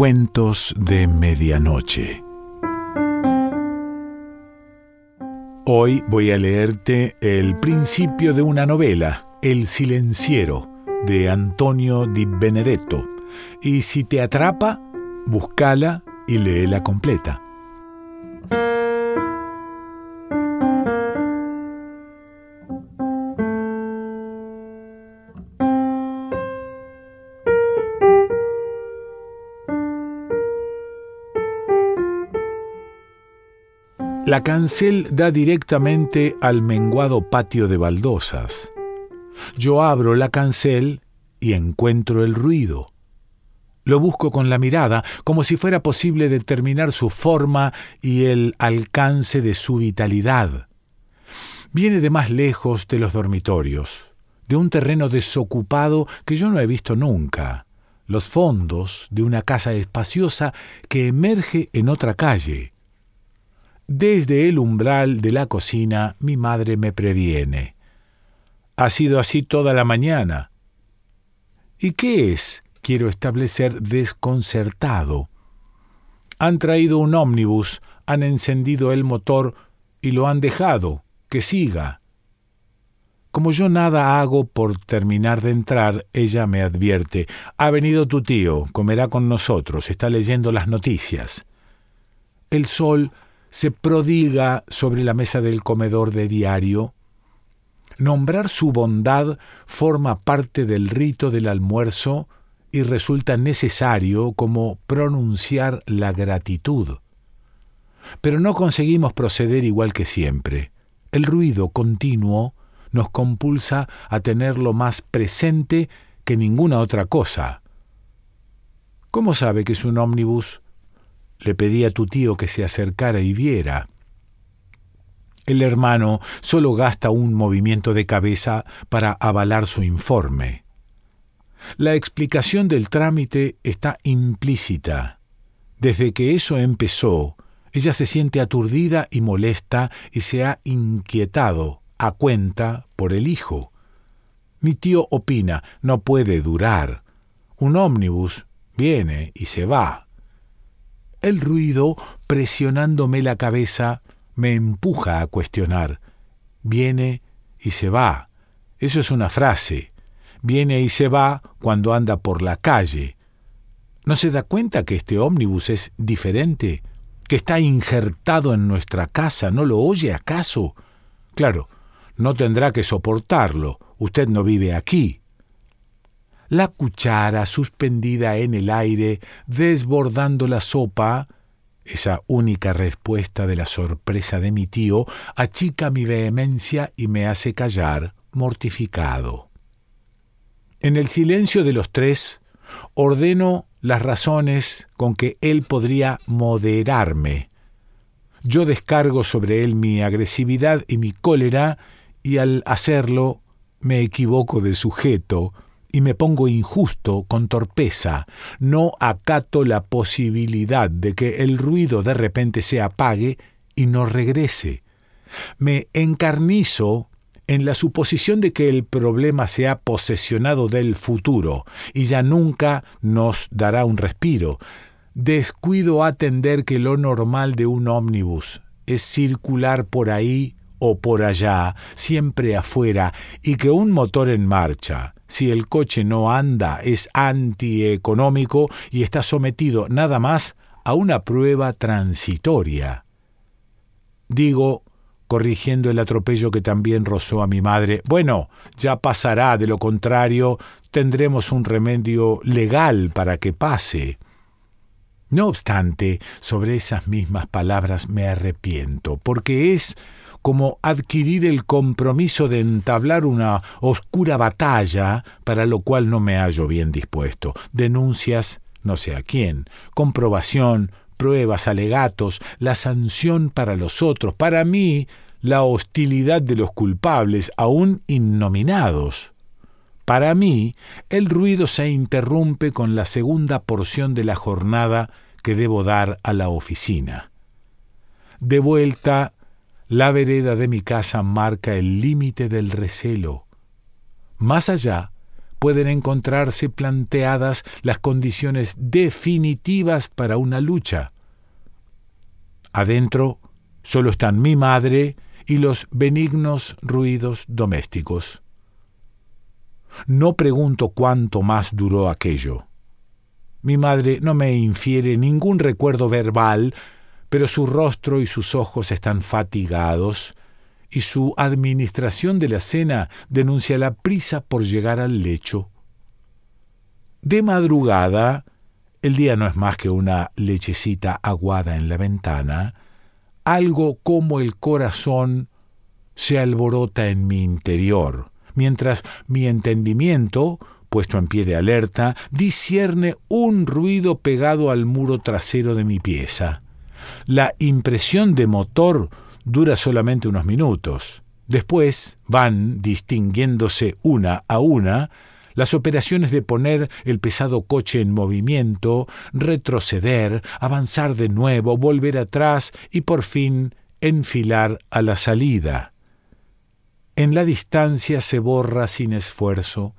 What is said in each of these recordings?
Cuentos de Medianoche. Hoy voy a leerte el principio de una novela, El silenciero, de Antonio Di Benedetto. Y si te atrapa, búscala y léela completa. La cancel da directamente al menguado patio de baldosas. Yo abro la cancel y encuentro el ruido. Lo busco con la mirada, como si fuera posible determinar su forma y el alcance de su vitalidad. Viene de más lejos de los dormitorios, de un terreno desocupado que yo no he visto nunca, los fondos de una casa espaciosa que emerge en otra calle. Desde el umbral de la cocina mi madre me previene. Ha sido así toda la mañana. ¿Y qué es? Quiero establecer desconcertado. Han traído un ómnibus, han encendido el motor y lo han dejado. Que siga. Como yo nada hago por terminar de entrar, ella me advierte. Ha venido tu tío, comerá con nosotros, está leyendo las noticias. El sol se prodiga sobre la mesa del comedor de diario. Nombrar su bondad forma parte del rito del almuerzo y resulta necesario como pronunciar la gratitud. Pero no conseguimos proceder igual que siempre. El ruido continuo nos compulsa a tenerlo más presente que ninguna otra cosa. ¿Cómo sabe que es un ómnibus? Le pedí a tu tío que se acercara y viera. El hermano solo gasta un movimiento de cabeza para avalar su informe. La explicación del trámite está implícita. Desde que eso empezó, ella se siente aturdida y molesta y se ha inquietado a cuenta por el hijo. Mi tío opina, no puede durar. Un ómnibus viene y se va. El ruido, presionándome la cabeza, me empuja a cuestionar. Viene y se va. Eso es una frase. Viene y se va cuando anda por la calle. ¿No se da cuenta que este ómnibus es diferente? ¿Que está injertado en nuestra casa? ¿No lo oye acaso? Claro, no tendrá que soportarlo. Usted no vive aquí la cuchara suspendida en el aire, desbordando la sopa, esa única respuesta de la sorpresa de mi tío, achica mi vehemencia y me hace callar, mortificado. En el silencio de los tres, ordeno las razones con que él podría moderarme. Yo descargo sobre él mi agresividad y mi cólera, y al hacerlo me equivoco de sujeto, y me pongo injusto con torpeza, no acato la posibilidad de que el ruido de repente se apague y no regrese. Me encarnizo en la suposición de que el problema se ha posesionado del futuro y ya nunca nos dará un respiro. Descuido atender que lo normal de un ómnibus es circular por ahí o por allá, siempre afuera, y que un motor en marcha, si el coche no anda, es antieconómico y está sometido nada más a una prueba transitoria. Digo, corrigiendo el atropello que también rozó a mi madre, bueno, ya pasará, de lo contrario, tendremos un remedio legal para que pase. No obstante, sobre esas mismas palabras me arrepiento, porque es como adquirir el compromiso de entablar una oscura batalla para lo cual no me hallo bien dispuesto. Denuncias, no sé a quién, comprobación, pruebas, alegatos, la sanción para los otros, para mí la hostilidad de los culpables, aún innominados. Para mí, el ruido se interrumpe con la segunda porción de la jornada que debo dar a la oficina. De vuelta la vereda de mi casa marca el límite del recelo. Más allá, pueden encontrarse planteadas las condiciones definitivas para una lucha. Adentro solo están mi madre y los benignos ruidos domésticos. No pregunto cuánto más duró aquello. Mi madre no me infiere ningún recuerdo verbal, pero su rostro y sus ojos están fatigados, y su administración de la cena denuncia la prisa por llegar al lecho. De madrugada, el día no es más que una lechecita aguada en la ventana, algo como el corazón se alborota en mi interior, mientras mi entendimiento, puesto en pie de alerta, discierne un ruido pegado al muro trasero de mi pieza. La impresión de motor dura solamente unos minutos. Después van distinguiéndose una a una las operaciones de poner el pesado coche en movimiento, retroceder, avanzar de nuevo, volver atrás y por fin enfilar a la salida. En la distancia se borra sin esfuerzo,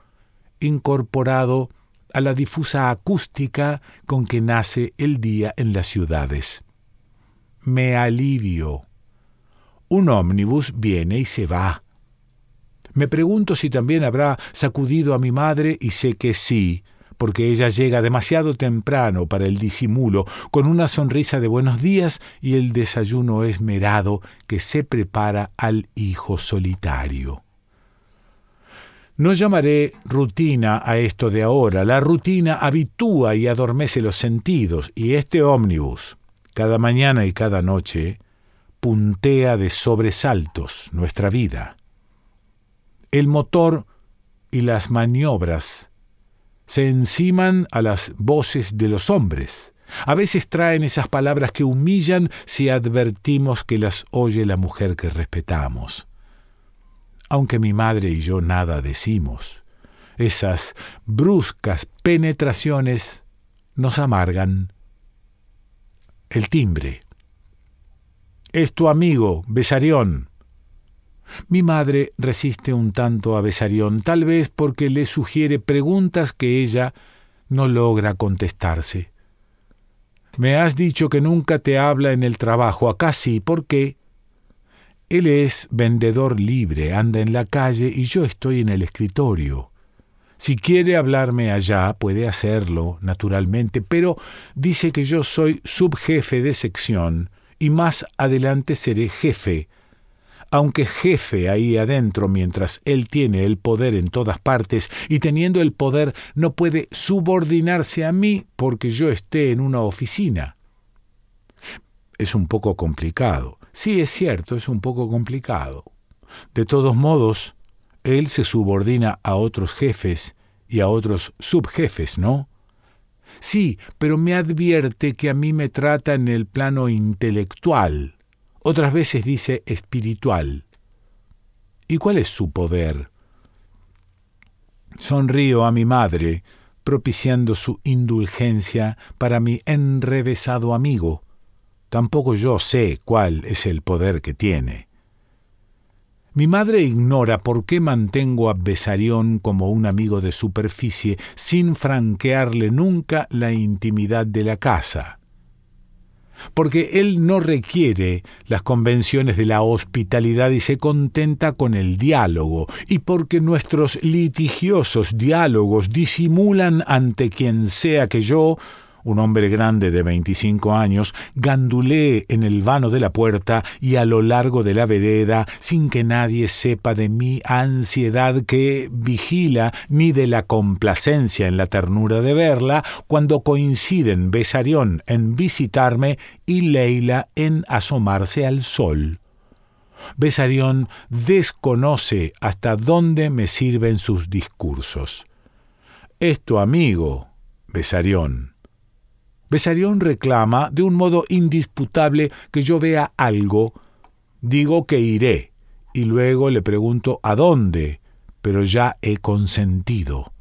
incorporado a la difusa acústica con que nace el día en las ciudades. Me alivio. Un ómnibus viene y se va. Me pregunto si también habrá sacudido a mi madre y sé que sí, porque ella llega demasiado temprano para el disimulo, con una sonrisa de buenos días y el desayuno esmerado que se prepara al hijo solitario. No llamaré rutina a esto de ahora. La rutina habitúa y adormece los sentidos, y este ómnibus, cada mañana y cada noche, puntea de sobresaltos nuestra vida. El motor y las maniobras se enciman a las voces de los hombres. A veces traen esas palabras que humillan si advertimos que las oye la mujer que respetamos. Aunque mi madre y yo nada decimos, esas bruscas penetraciones nos amargan. El timbre. Es tu amigo, Besarión. Mi madre resiste un tanto a Besarión, tal vez porque le sugiere preguntas que ella no logra contestarse. Me has dicho que nunca te habla en el trabajo, acá sí, ¿por qué? Él es vendedor libre, anda en la calle y yo estoy en el escritorio. Si quiere hablarme allá, puede hacerlo, naturalmente, pero dice que yo soy subjefe de sección y más adelante seré jefe, aunque jefe ahí adentro mientras él tiene el poder en todas partes y teniendo el poder no puede subordinarse a mí porque yo esté en una oficina. Es un poco complicado. Sí, es cierto, es un poco complicado. De todos modos, él se subordina a otros jefes y a otros subjefes, ¿no? Sí, pero me advierte que a mí me trata en el plano intelectual, otras veces dice espiritual. ¿Y cuál es su poder? Sonrío a mi madre, propiciando su indulgencia para mi enrevesado amigo. Tampoco yo sé cuál es el poder que tiene. Mi madre ignora por qué mantengo a Besarión como un amigo de superficie sin franquearle nunca la intimidad de la casa. Porque Él no requiere las convenciones de la hospitalidad y se contenta con el diálogo, y porque nuestros litigiosos diálogos disimulan ante quien sea que yo un hombre grande de veinticinco años, gandulee en el vano de la puerta y a lo largo de la vereda, sin que nadie sepa de mi ansiedad que vigila, ni de la complacencia en la ternura de verla, cuando coinciden Besarión en visitarme y Leila en asomarse al sol. Besarión desconoce hasta dónde me sirven sus discursos. Es tu amigo, Besarión Besarión reclama de un modo indisputable que yo vea algo. Digo que iré, y luego le pregunto a dónde, pero ya he consentido.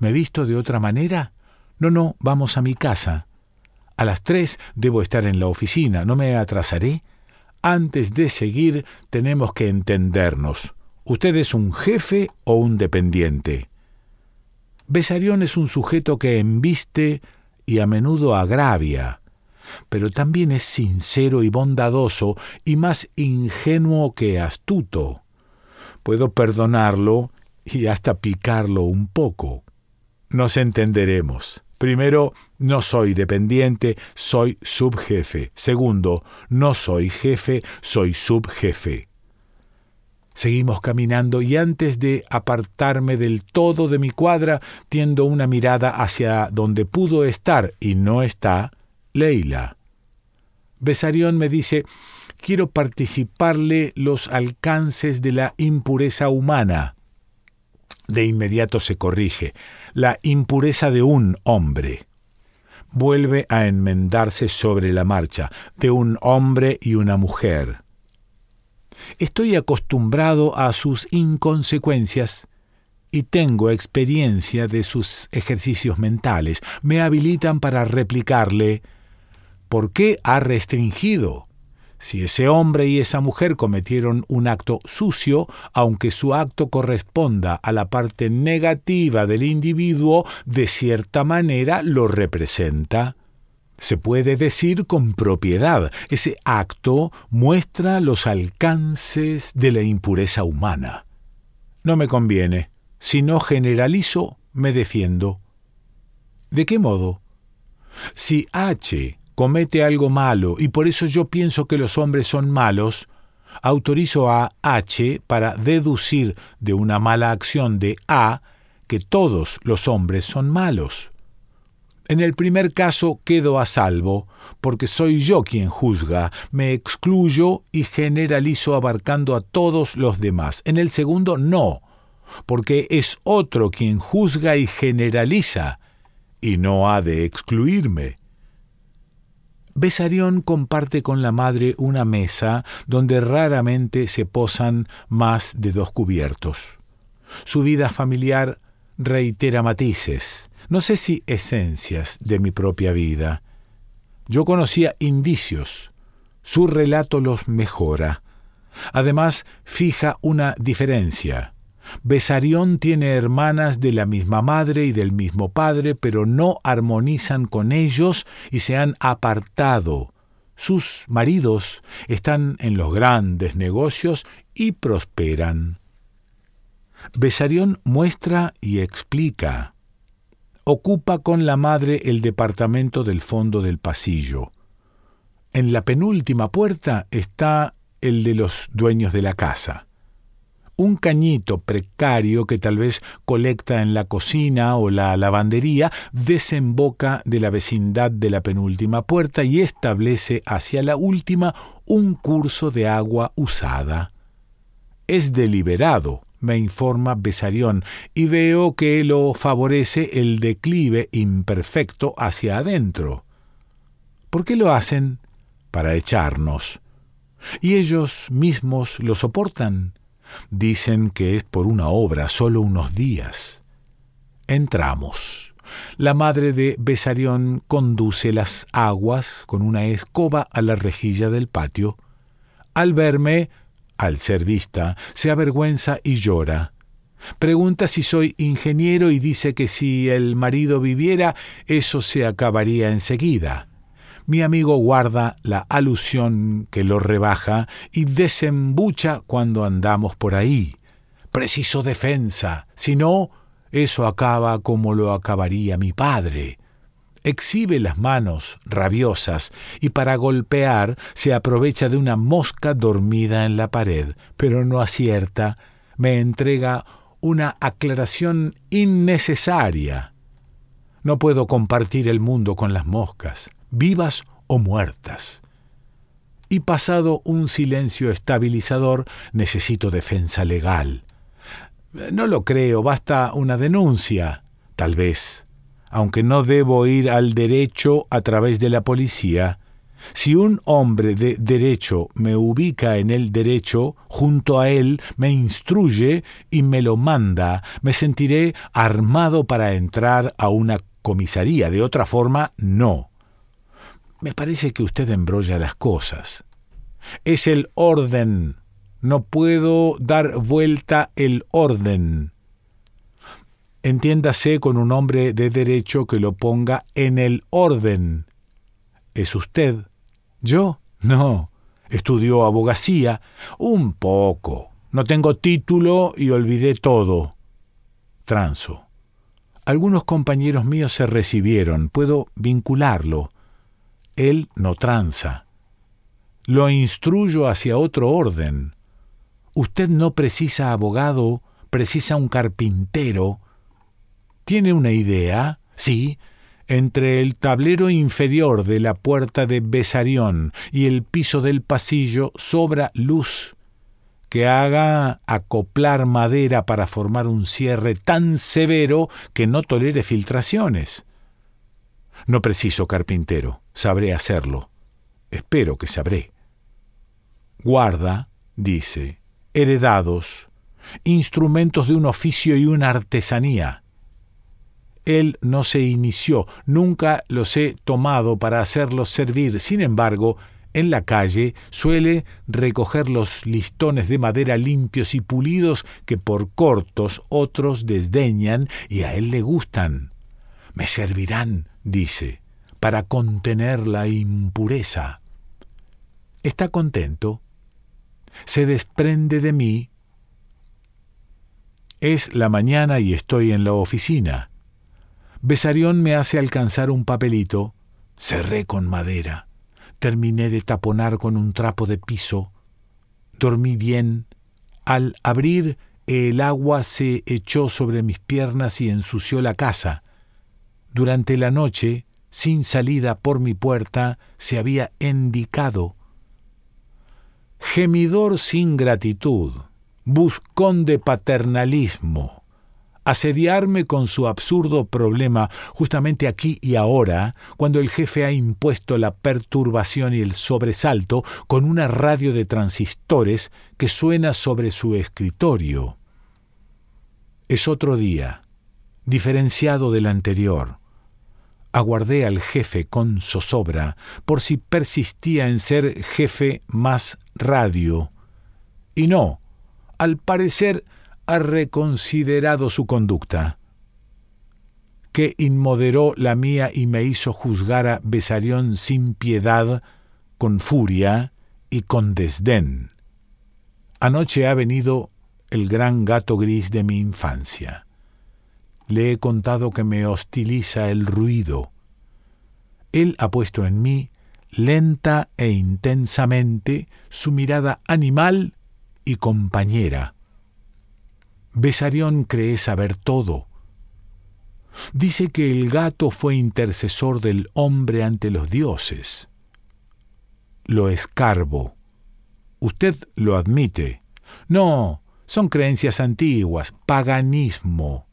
¿Me he visto de otra manera? No, no, vamos a mi casa. A las tres debo estar en la oficina, ¿no me atrasaré? Antes de seguir tenemos que entendernos. ¿Usted es un jefe o un dependiente? Besarión es un sujeto que embiste y a menudo agravia, pero también es sincero y bondadoso y más ingenuo que astuto. Puedo perdonarlo y hasta picarlo un poco. Nos entenderemos. Primero, no soy dependiente, soy subjefe. Segundo, no soy jefe, soy subjefe. Seguimos caminando y antes de apartarme del todo de mi cuadra, tiendo una mirada hacia donde pudo estar y no está Leila. Besarión me dice, quiero participarle los alcances de la impureza humana. De inmediato se corrige, la impureza de un hombre. Vuelve a enmendarse sobre la marcha, de un hombre y una mujer. Estoy acostumbrado a sus inconsecuencias y tengo experiencia de sus ejercicios mentales. Me habilitan para replicarle ¿Por qué ha restringido? Si ese hombre y esa mujer cometieron un acto sucio, aunque su acto corresponda a la parte negativa del individuo, de cierta manera lo representa. Se puede decir con propiedad, ese acto muestra los alcances de la impureza humana. No me conviene. Si no generalizo, me defiendo. ¿De qué modo? Si H comete algo malo y por eso yo pienso que los hombres son malos, autorizo a H para deducir de una mala acción de A que todos los hombres son malos. En el primer caso quedo a salvo, porque soy yo quien juzga, me excluyo y generalizo abarcando a todos los demás. En el segundo no, porque es otro quien juzga y generaliza, y no ha de excluirme. Besarión comparte con la madre una mesa donde raramente se posan más de dos cubiertos. Su vida familiar reitera matices, no sé si esencias de mi propia vida. Yo conocía indicios, su relato los mejora. Además, fija una diferencia. Besarión tiene hermanas de la misma madre y del mismo padre, pero no armonizan con ellos y se han apartado. Sus maridos están en los grandes negocios y prosperan. Besarión muestra y explica. Ocupa con la madre el departamento del fondo del pasillo. En la penúltima puerta está el de los dueños de la casa un cañito precario que tal vez colecta en la cocina o la lavandería, desemboca de la vecindad de la penúltima puerta y establece hacia la última un curso de agua usada. Es deliberado, me informa Besarión, y veo que lo favorece el declive imperfecto hacia adentro. ¿Por qué lo hacen? Para echarnos. ¿Y ellos mismos lo soportan? Dicen que es por una obra, solo unos días. Entramos. La madre de Besarión conduce las aguas con una escoba a la rejilla del patio. Al verme, al ser vista, se avergüenza y llora. Pregunta si soy ingeniero y dice que si el marido viviera, eso se acabaría enseguida mi amigo guarda la alusión que lo rebaja y desembucha cuando andamos por ahí. Preciso defensa, si no, eso acaba como lo acabaría mi padre. Exhibe las manos rabiosas y para golpear se aprovecha de una mosca dormida en la pared, pero no acierta, me entrega una aclaración innecesaria. No puedo compartir el mundo con las moscas vivas o muertas. Y pasado un silencio estabilizador, necesito defensa legal. No lo creo, basta una denuncia, tal vez, aunque no debo ir al derecho a través de la policía. Si un hombre de derecho me ubica en el derecho, junto a él me instruye y me lo manda, me sentiré armado para entrar a una comisaría. De otra forma, no. Me parece que usted embrolla las cosas. Es el orden. No puedo dar vuelta el orden. Entiéndase con un hombre de derecho que lo ponga en el orden. ¿Es usted? ¿Yo? No. Estudió abogacía. Un poco. No tengo título y olvidé todo. Transo. Algunos compañeros míos se recibieron. Puedo vincularlo. Él no tranza. Lo instruyo hacia otro orden. Usted no precisa abogado, precisa un carpintero. ¿Tiene una idea? Sí, entre el tablero inferior de la puerta de Besarión y el piso del pasillo sobra luz que haga acoplar madera para formar un cierre tan severo que no tolere filtraciones. No preciso carpintero, sabré hacerlo. Espero que sabré. Guarda, dice, heredados, instrumentos de un oficio y una artesanía él no se inició, nunca los he tomado para hacerlos servir. Sin embargo, en la calle suele recoger los listones de madera limpios y pulidos que por cortos otros desdeñan y a él le gustan. Me servirán, dice, para contener la impureza. Está contento. Se desprende de mí. Es la mañana y estoy en la oficina. Besarión me hace alcanzar un papelito. Cerré con madera. Terminé de taponar con un trapo de piso. Dormí bien. Al abrir, el agua se echó sobre mis piernas y ensució la casa. Durante la noche, sin salida por mi puerta, se había indicado. Gemidor sin gratitud, buscón de paternalismo asediarme con su absurdo problema justamente aquí y ahora, cuando el jefe ha impuesto la perturbación y el sobresalto con una radio de transistores que suena sobre su escritorio. Es otro día, diferenciado del anterior. Aguardé al jefe con zozobra por si persistía en ser jefe más radio. Y no, al parecer ha reconsiderado su conducta, que inmoderó la mía y me hizo juzgar a Besarión sin piedad, con furia y con desdén. Anoche ha venido el gran gato gris de mi infancia. Le he contado que me hostiliza el ruido. Él ha puesto en mí, lenta e intensamente, su mirada animal y compañera Besarión cree saber todo. Dice que el gato fue intercesor del hombre ante los dioses. Lo escarbo. Usted lo admite. No, son creencias antiguas, paganismo.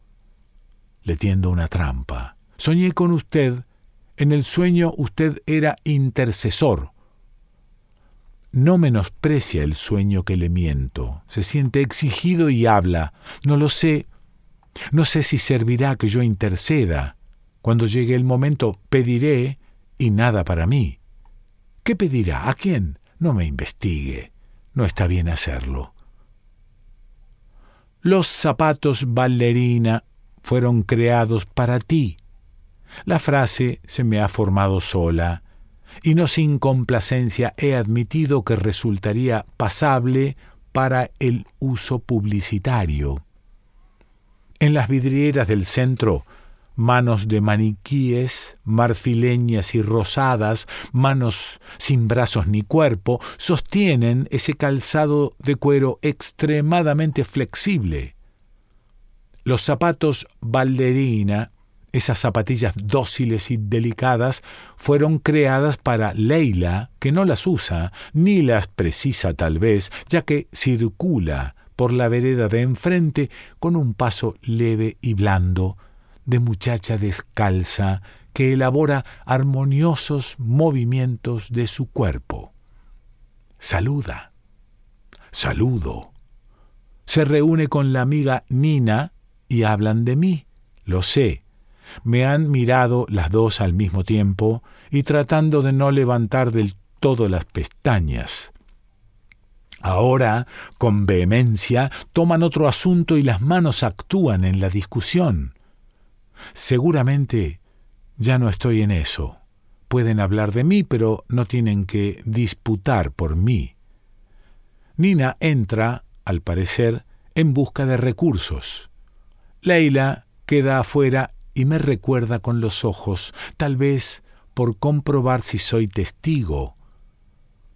Le tiendo una trampa. Soñé con usted. En el sueño usted era intercesor no menosprecia el sueño que le miento, se siente exigido y habla. No lo sé. No sé si servirá que yo interceda. Cuando llegue el momento pediré y nada para mí. ¿Qué pedirá? ¿A quién? No me investigue. No está bien hacerlo. Los zapatos ballerina fueron creados para ti. La frase se me ha formado sola y no sin complacencia he admitido que resultaría pasable para el uso publicitario. En las vidrieras del centro, manos de maniquíes, marfileñas y rosadas, manos sin brazos ni cuerpo, sostienen ese calzado de cuero extremadamente flexible. Los zapatos ballerina esas zapatillas dóciles y delicadas fueron creadas para Leila, que no las usa, ni las precisa tal vez, ya que circula por la vereda de enfrente con un paso leve y blando, de muchacha descalza que elabora armoniosos movimientos de su cuerpo. Saluda. Saludo. Se reúne con la amiga Nina y hablan de mí. Lo sé me han mirado las dos al mismo tiempo y tratando de no levantar del todo las pestañas. Ahora, con vehemencia, toman otro asunto y las manos actúan en la discusión. Seguramente ya no estoy en eso. Pueden hablar de mí, pero no tienen que disputar por mí. Nina entra, al parecer, en busca de recursos. Leila queda afuera y me recuerda con los ojos, tal vez por comprobar si soy testigo.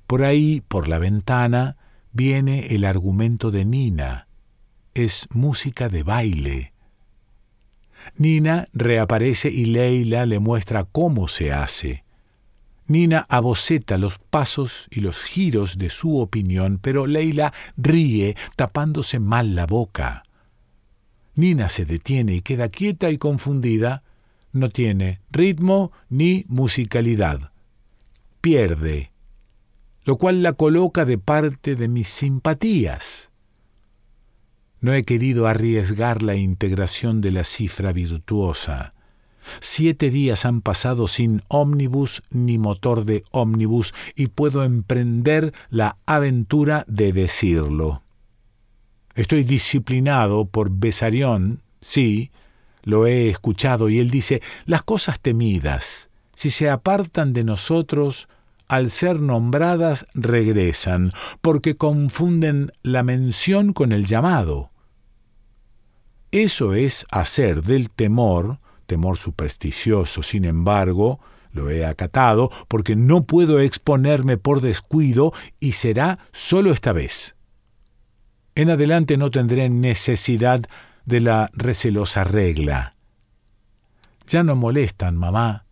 Por ahí, por la ventana, viene el argumento de Nina. Es música de baile. Nina reaparece y Leila le muestra cómo se hace. Nina aboceta los pasos y los giros de su opinión, pero Leila ríe tapándose mal la boca. Nina se detiene y queda quieta y confundida. No tiene ritmo ni musicalidad. Pierde, lo cual la coloca de parte de mis simpatías. No he querido arriesgar la integración de la cifra virtuosa. Siete días han pasado sin ómnibus ni motor de ómnibus y puedo emprender la aventura de decirlo. Estoy disciplinado por Besarión, sí, lo he escuchado, y él dice, las cosas temidas, si se apartan de nosotros, al ser nombradas regresan, porque confunden la mención con el llamado. Eso es hacer del temor, temor supersticioso, sin embargo, lo he acatado, porque no puedo exponerme por descuido y será solo esta vez. En adelante no tendré necesidad de la recelosa regla. Ya no molestan, mamá.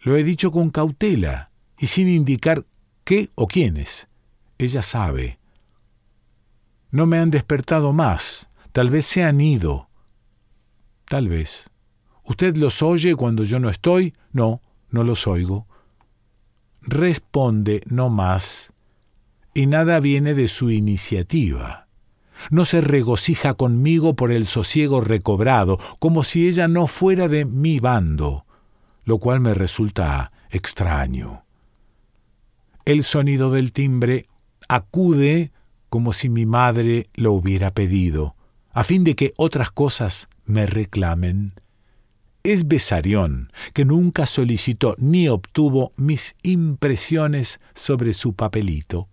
Lo he dicho con cautela y sin indicar qué o quiénes. Ella sabe. No me han despertado más. Tal vez se han ido. Tal vez. ¿Usted los oye cuando yo no estoy? No, no los oigo. Responde no más y nada viene de su iniciativa. No se regocija conmigo por el sosiego recobrado, como si ella no fuera de mi bando, lo cual me resulta extraño. El sonido del timbre acude como si mi madre lo hubiera pedido, a fin de que otras cosas me reclamen. Es Besarión, que nunca solicitó ni obtuvo mis impresiones sobre su papelito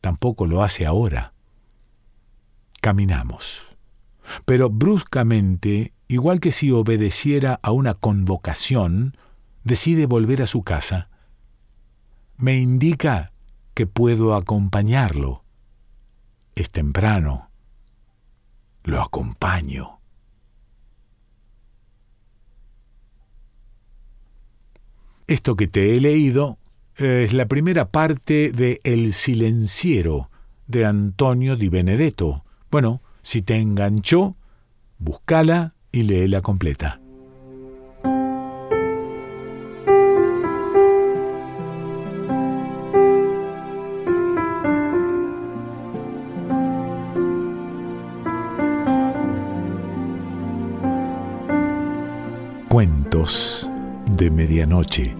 tampoco lo hace ahora. Caminamos. Pero bruscamente, igual que si obedeciera a una convocación, decide volver a su casa. Me indica que puedo acompañarlo. Es temprano. Lo acompaño. Esto que te he leído es la primera parte de El silenciero de Antonio Di Benedetto. Bueno, si te enganchó, búscala y léela completa. Cuentos de Medianoche.